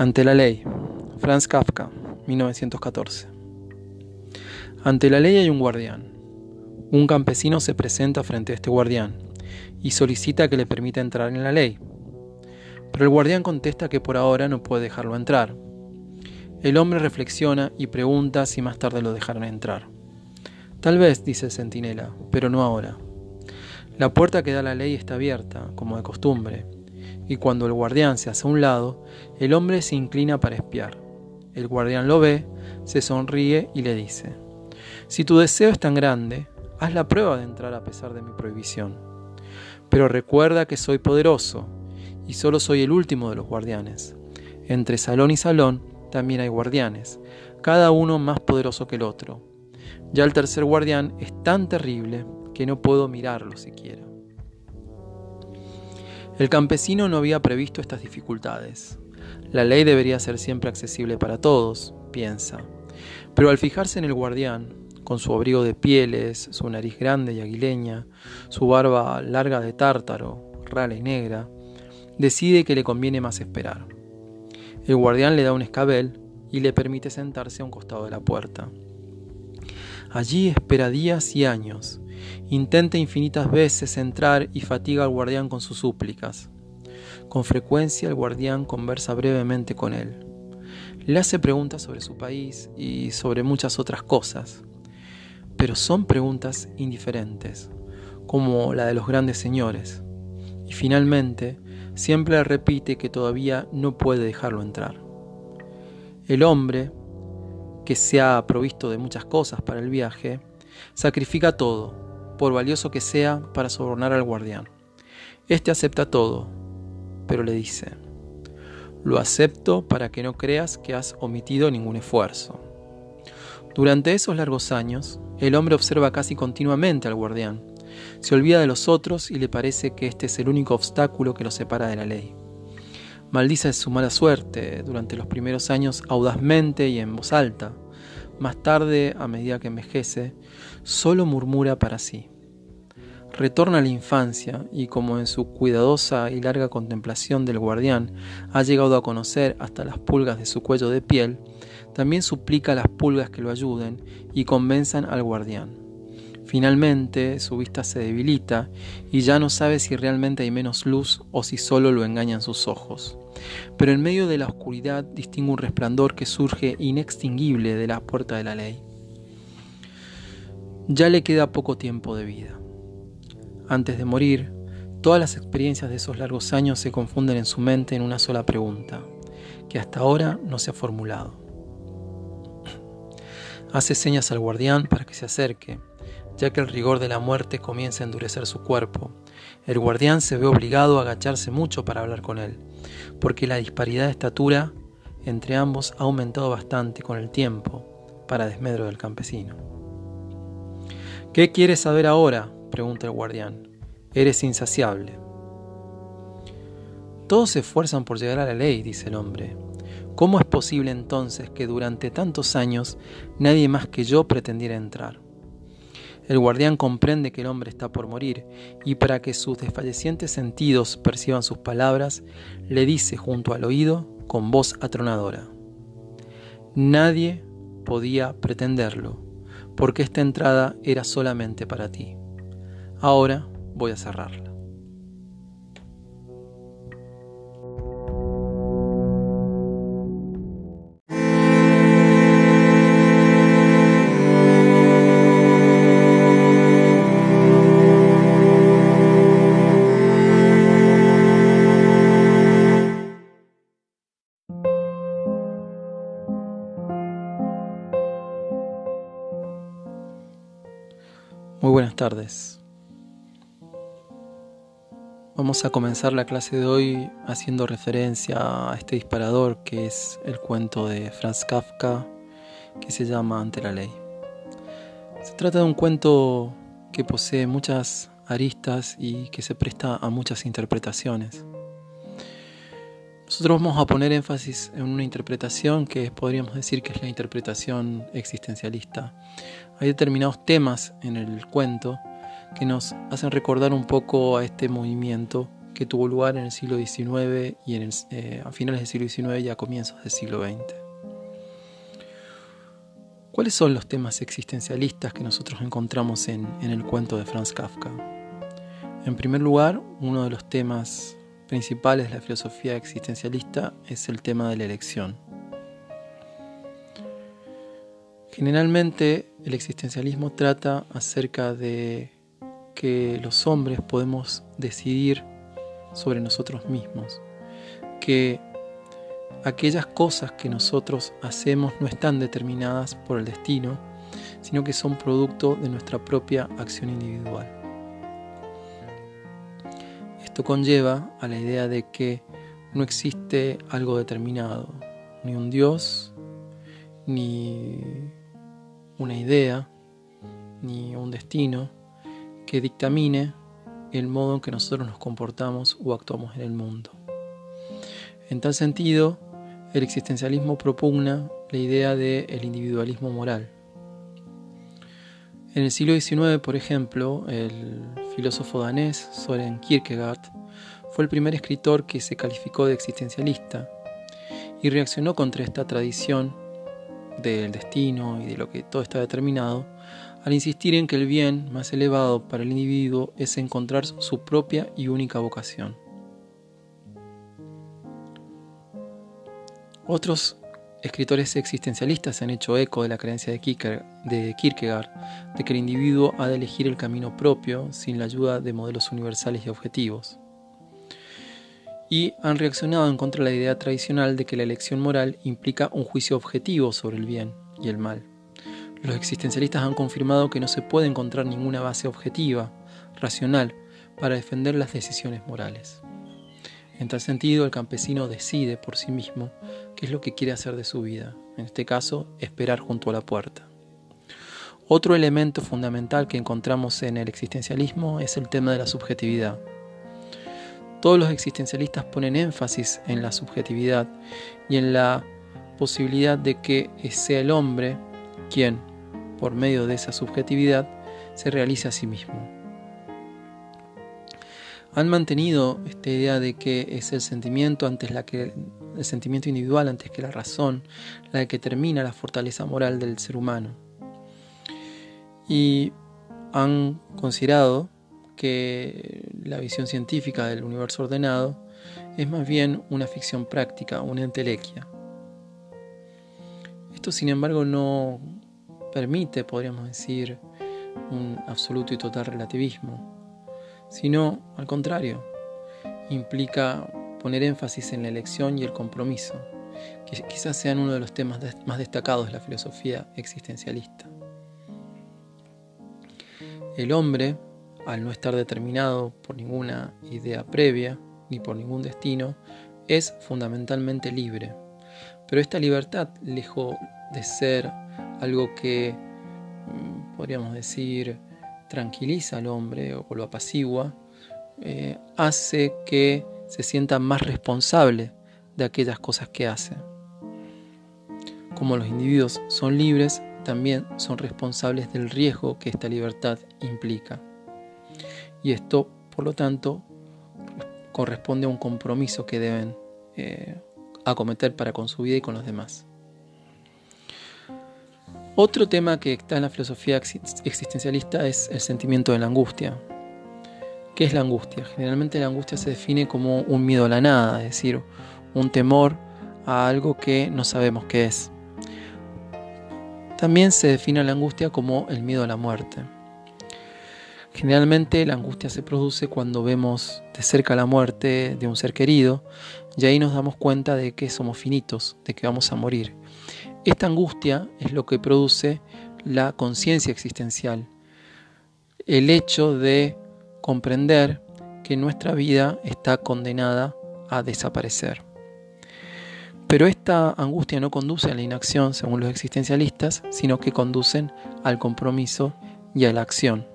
Ante la ley. Franz Kafka, 1914. Ante la ley hay un guardián. Un campesino se presenta frente a este guardián y solicita que le permita entrar en la ley. Pero el guardián contesta que por ahora no puede dejarlo entrar. El hombre reflexiona y pregunta si más tarde lo dejarán entrar. Tal vez, dice el centinela, pero no ahora. La puerta que da la ley está abierta, como de costumbre, y cuando el guardián se hace a un lado, el hombre se inclina para espiar. El guardián lo ve, se sonríe y le dice, Si tu deseo es tan grande, haz la prueba de entrar a pesar de mi prohibición. Pero recuerda que soy poderoso, y solo soy el último de los guardianes. Entre salón y salón también hay guardianes, cada uno más poderoso que el otro. Ya el tercer guardián es tan terrible que no puedo mirarlo siquiera. El campesino no había previsto estas dificultades. La ley debería ser siempre accesible para todos, piensa. Pero al fijarse en el guardián, con su abrigo de pieles, su nariz grande y aguileña, su barba larga de tártaro, rala y negra, decide que le conviene más esperar. El guardián le da un escabel y le permite sentarse a un costado de la puerta. Allí espera días y años, Intenta infinitas veces entrar y fatiga al guardián con sus súplicas. Con frecuencia el guardián conversa brevemente con él. Le hace preguntas sobre su país y sobre muchas otras cosas, pero son preguntas indiferentes, como la de los grandes señores. Y finalmente, siempre le repite que todavía no puede dejarlo entrar. El hombre, que se ha provisto de muchas cosas para el viaje, sacrifica todo por valioso que sea, para sobornar al guardián. Este acepta todo, pero le dice, lo acepto para que no creas que has omitido ningún esfuerzo. Durante esos largos años, el hombre observa casi continuamente al guardián, se olvida de los otros y le parece que este es el único obstáculo que lo separa de la ley. Maldice su mala suerte durante los primeros años audazmente y en voz alta. Más tarde, a medida que envejece, solo murmura para sí. Retorna a la infancia y como en su cuidadosa y larga contemplación del guardián ha llegado a conocer hasta las pulgas de su cuello de piel, también suplica a las pulgas que lo ayuden y convenzan al guardián. Finalmente su vista se debilita y ya no sabe si realmente hay menos luz o si solo lo engañan sus ojos. Pero en medio de la oscuridad distingue un resplandor que surge inextinguible de la puerta de la ley. Ya le queda poco tiempo de vida. Antes de morir, todas las experiencias de esos largos años se confunden en su mente en una sola pregunta, que hasta ahora no se ha formulado. Hace señas al guardián para que se acerque, ya que el rigor de la muerte comienza a endurecer su cuerpo. El guardián se ve obligado a agacharse mucho para hablar con él, porque la disparidad de estatura entre ambos ha aumentado bastante con el tiempo, para desmedro del campesino. ¿Qué quieres saber ahora? Pregunta el guardián. Eres insaciable. Todos se esfuerzan por llegar a la ley, dice el hombre. ¿Cómo es posible entonces que durante tantos años nadie más que yo pretendiera entrar? El guardián comprende que el hombre está por morir y para que sus desfallecientes sentidos perciban sus palabras, le dice junto al oído con voz atronadora. Nadie podía pretenderlo porque esta entrada era solamente para ti. Ahora voy a cerrarla. Muy buenas tardes. Vamos a comenzar la clase de hoy haciendo referencia a este disparador que es el cuento de Franz Kafka que se llama Ante la ley. Se trata de un cuento que posee muchas aristas y que se presta a muchas interpretaciones. Nosotros vamos a poner énfasis en una interpretación que podríamos decir que es la interpretación existencialista. Hay determinados temas en el cuento que nos hacen recordar un poco a este movimiento que tuvo lugar en el siglo XIX y en eh, a finales del siglo XIX y a comienzos del siglo XX. ¿Cuáles son los temas existencialistas que nosotros encontramos en, en el cuento de Franz Kafka? En primer lugar, uno de los temas principales de la filosofía existencialista es el tema de la elección. Generalmente el existencialismo trata acerca de que los hombres podemos decidir sobre nosotros mismos, que aquellas cosas que nosotros hacemos no están determinadas por el destino, sino que son producto de nuestra propia acción individual. Esto conlleva a la idea de que no existe algo determinado, ni un Dios, ni una idea, ni un destino, que dictamine el modo en que nosotros nos comportamos o actuamos en el mundo. En tal sentido, el existencialismo propugna la idea del el individualismo moral. En el siglo XIX, por ejemplo, el filósofo danés Soren Kierkegaard fue el primer escritor que se calificó de existencialista y reaccionó contra esta tradición del destino y de lo que todo está determinado al insistir en que el bien más elevado para el individuo es encontrar su propia y única vocación. Otros escritores existencialistas han hecho eco de la creencia de Kierkegaard de que el individuo ha de elegir el camino propio sin la ayuda de modelos universales y objetivos. Y han reaccionado en contra de la idea tradicional de que la elección moral implica un juicio objetivo sobre el bien y el mal. Los existencialistas han confirmado que no se puede encontrar ninguna base objetiva, racional, para defender las decisiones morales. En tal sentido, el campesino decide por sí mismo qué es lo que quiere hacer de su vida, en este caso, esperar junto a la puerta. Otro elemento fundamental que encontramos en el existencialismo es el tema de la subjetividad. Todos los existencialistas ponen énfasis en la subjetividad y en la posibilidad de que sea el hombre quien, por medio de esa subjetividad, se realiza a sí mismo. Han mantenido esta idea de que es el sentimiento antes la que el sentimiento individual antes que la razón, la que termina la fortaleza moral del ser humano. Y han considerado que la visión científica del universo ordenado es más bien una ficción práctica, una entelequia. Esto, sin embargo, no permite, podríamos decir, un absoluto y total relativismo, sino, al contrario, implica poner énfasis en la elección y el compromiso, que quizás sean uno de los temas más destacados de la filosofía existencialista. El hombre, al no estar determinado por ninguna idea previa ni por ningún destino, es fundamentalmente libre. Pero esta libertad, lejos de ser algo que mm, podríamos decir tranquiliza al hombre o lo apacigua, eh, hace que se sienta más responsable de aquellas cosas que hace. Como los individuos son libres, también son responsables del riesgo que esta libertad implica. Y esto, por lo tanto, corresponde a un compromiso que deben eh, acometer para con su vida y con los demás. Otro tema que está en la filosofía existencialista es el sentimiento de la angustia. ¿Qué es la angustia? Generalmente la angustia se define como un miedo a la nada, es decir, un temor a algo que no sabemos qué es. También se define la angustia como el miedo a la muerte. Generalmente la angustia se produce cuando vemos de cerca la muerte de un ser querido y ahí nos damos cuenta de que somos finitos, de que vamos a morir. Esta angustia es lo que produce la conciencia existencial, el hecho de comprender que nuestra vida está condenada a desaparecer. Pero esta angustia no conduce a la inacción, según los existencialistas, sino que conducen al compromiso y a la acción,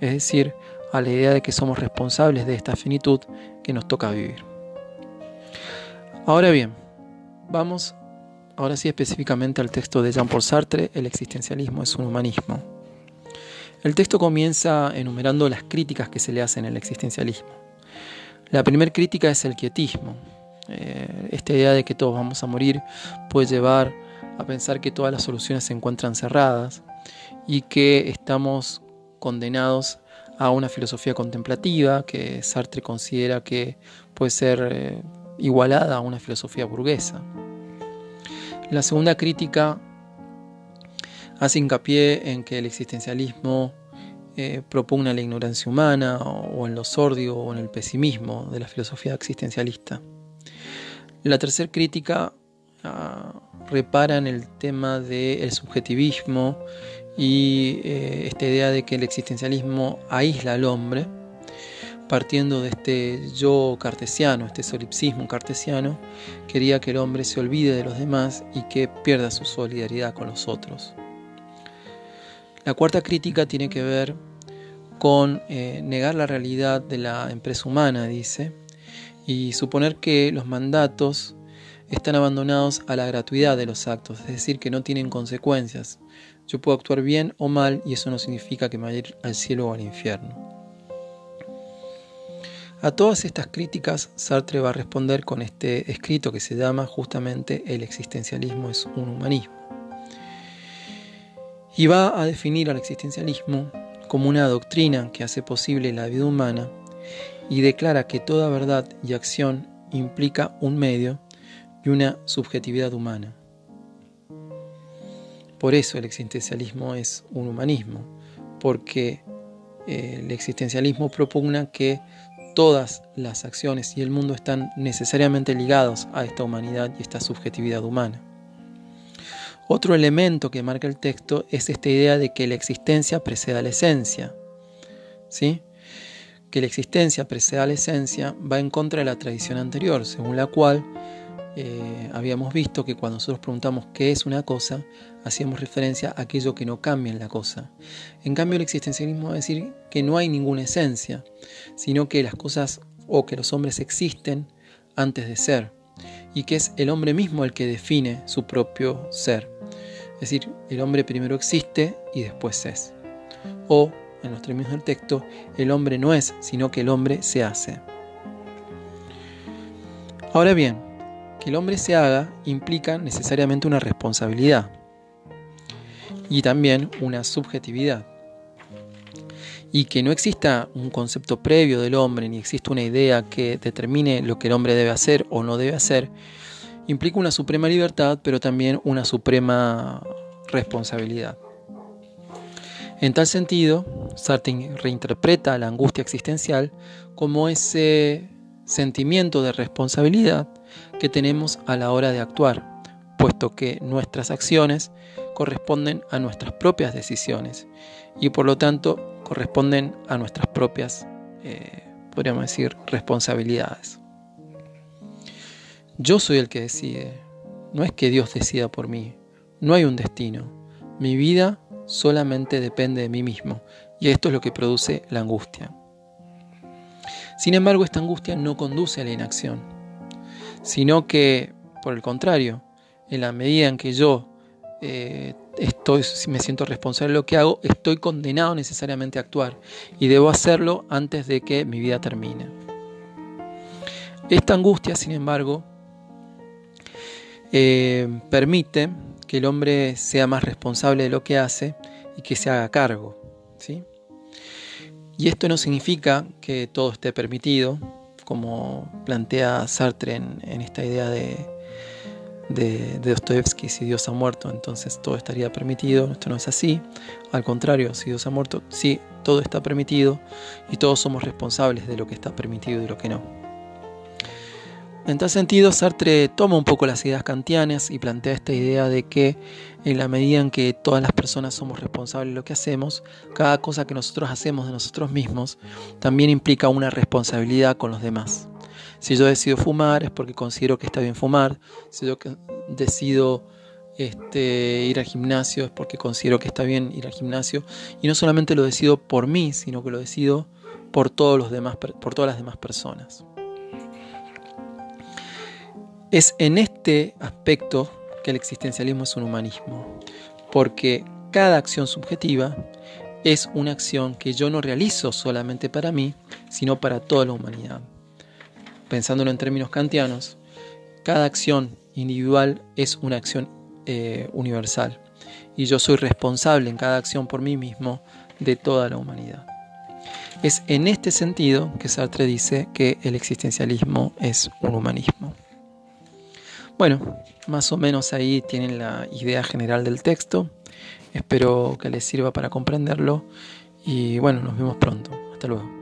es decir, a la idea de que somos responsables de esta finitud que nos toca vivir. Ahora bien, vamos ahora sí específicamente al texto de Jean-Paul Sartre, El existencialismo es un humanismo. El texto comienza enumerando las críticas que se le hacen al existencialismo. La primera crítica es el quietismo. Eh, esta idea de que todos vamos a morir puede llevar a pensar que todas las soluciones se encuentran cerradas y que estamos condenados a una filosofía contemplativa que Sartre considera que puede ser eh, igualada a una filosofía burguesa. La segunda crítica hace hincapié en que el existencialismo eh, propugna la ignorancia humana o, en lo sordio o en el pesimismo de la filosofía existencialista. La tercera crítica ah, repara en el tema del subjetivismo y eh, esta idea de que el existencialismo aísla al hombre, partiendo de este yo cartesiano, este solipsismo cartesiano, quería que el hombre se olvide de los demás y que pierda su solidaridad con los otros. La cuarta crítica tiene que ver con eh, negar la realidad de la empresa humana, dice, y suponer que los mandatos están abandonados a la gratuidad de los actos, es decir, que no tienen consecuencias. Yo puedo actuar bien o mal y eso no significa que me vaya al cielo o al infierno. A todas estas críticas, Sartre va a responder con este escrito que se llama justamente El existencialismo es un humanismo y va a definir al existencialismo como una doctrina que hace posible la vida humana y declara que toda verdad y acción implica un medio y una subjetividad humana. Por eso el existencialismo es un humanismo, porque eh, el existencialismo propugna que todas las acciones y el mundo están necesariamente ligados a esta humanidad y esta subjetividad humana. Otro elemento que marca el texto es esta idea de que la existencia precede a la esencia. ¿Sí? Que la existencia precede a la esencia va en contra de la tradición anterior, según la cual eh, habíamos visto que cuando nosotros preguntamos qué es una cosa, hacíamos referencia a aquello que no cambia en la cosa. En cambio, el existencialismo va a decir que no hay ninguna esencia, sino que las cosas o que los hombres existen antes de ser y que es el hombre mismo el que define su propio ser. Es decir, el hombre primero existe y después es. O, en los términos del texto, el hombre no es, sino que el hombre se hace. Ahora bien, que el hombre se haga implica necesariamente una responsabilidad y también una subjetividad y que no exista un concepto previo del hombre ni exista una idea que determine lo que el hombre debe hacer o no debe hacer, implica una suprema libertad, pero también una suprema responsabilidad. En tal sentido, Sartre reinterpreta la angustia existencial como ese sentimiento de responsabilidad que tenemos a la hora de actuar, puesto que nuestras acciones corresponden a nuestras propias decisiones y por lo tanto corresponden a nuestras propias, eh, podríamos decir, responsabilidades. Yo soy el que decide, no es que Dios decida por mí, no hay un destino, mi vida solamente depende de mí mismo y esto es lo que produce la angustia. Sin embargo, esta angustia no conduce a la inacción, sino que, por el contrario, en la medida en que yo eh, estoy, me siento responsable de lo que hago, estoy condenado necesariamente a actuar y debo hacerlo antes de que mi vida termine. Esta angustia, sin embargo, eh, permite que el hombre sea más responsable de lo que hace y que se haga cargo. ¿sí? Y esto no significa que todo esté permitido, como plantea Sartre en esta idea de, de, Dostoevsky, si Dios ha muerto, entonces todo estaría permitido. Esto no es así. Al contrario, si Dios ha muerto, sí, todo está permitido y todos somos responsables de lo que está permitido y lo que no. En tal sentido, Sartre toma un poco las ideas kantianas y plantea esta idea de que en la medida en que todas las personas somos responsables de lo que hacemos, cada cosa que nosotros hacemos de nosotros mismos también implica una responsabilidad con los demás. Si yo decido fumar es porque considero que está bien fumar. Si yo decido este, ir al gimnasio es porque considero que está bien ir al gimnasio. Y no solamente lo decido por mí, sino que lo decido por, todos los demás, por todas las demás personas. Es en este aspecto que el existencialismo es un humanismo, porque cada acción subjetiva es una acción que yo no realizo solamente para mí, sino para toda la humanidad. pensándolo en términos kantianos, cada acción individual es una acción eh, universal y yo soy responsable en cada acción por mí mismo de toda la humanidad. Es en este sentido que Sartre dice que el existencialismo es un humanismo. Bueno, más o menos ahí tienen la idea general del texto. Espero que les sirva para comprenderlo y bueno, nos vemos pronto. Hasta luego.